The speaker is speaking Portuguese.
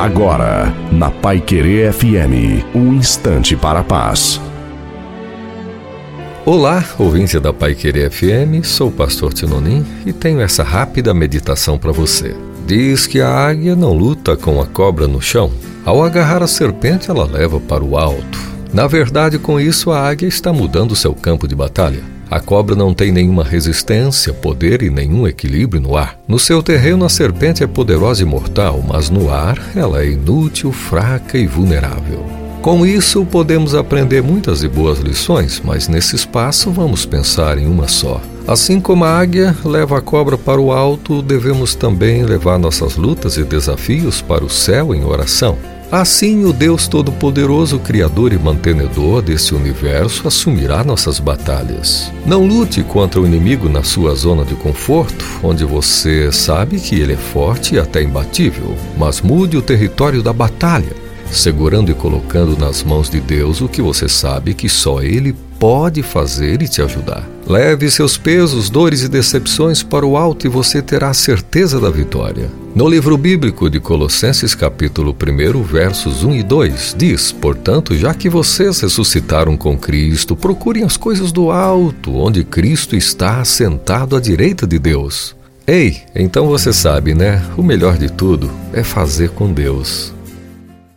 Agora, na Pai Querer FM, um instante para a paz. Olá, ouvinte da Pai Querer FM, sou o pastor Tinonim e tenho essa rápida meditação para você. Diz que a águia não luta com a cobra no chão. Ao agarrar a serpente, ela leva para o alto. Na verdade, com isso, a águia está mudando seu campo de batalha. A cobra não tem nenhuma resistência, poder e nenhum equilíbrio no ar. No seu terreno, a serpente é poderosa e mortal, mas no ar ela é inútil, fraca e vulnerável. Com isso, podemos aprender muitas e boas lições, mas nesse espaço vamos pensar em uma só. Assim como a águia leva a cobra para o alto, devemos também levar nossas lutas e desafios para o céu em oração. Assim, o Deus Todo-Poderoso, Criador e Mantenedor desse universo, assumirá nossas batalhas. Não lute contra o inimigo na sua zona de conforto, onde você sabe que ele é forte e até imbatível, mas mude o território da batalha, segurando e colocando nas mãos de Deus o que você sabe que só Ele pode fazer e te ajudar. Leve seus pesos, dores e decepções para o alto e você terá certeza da vitória. No livro bíblico de Colossenses, capítulo 1, versos 1 e 2, diz: Portanto, já que vocês ressuscitaram com Cristo, procurem as coisas do alto, onde Cristo está sentado à direita de Deus. Ei, então você sabe, né? O melhor de tudo é fazer com Deus.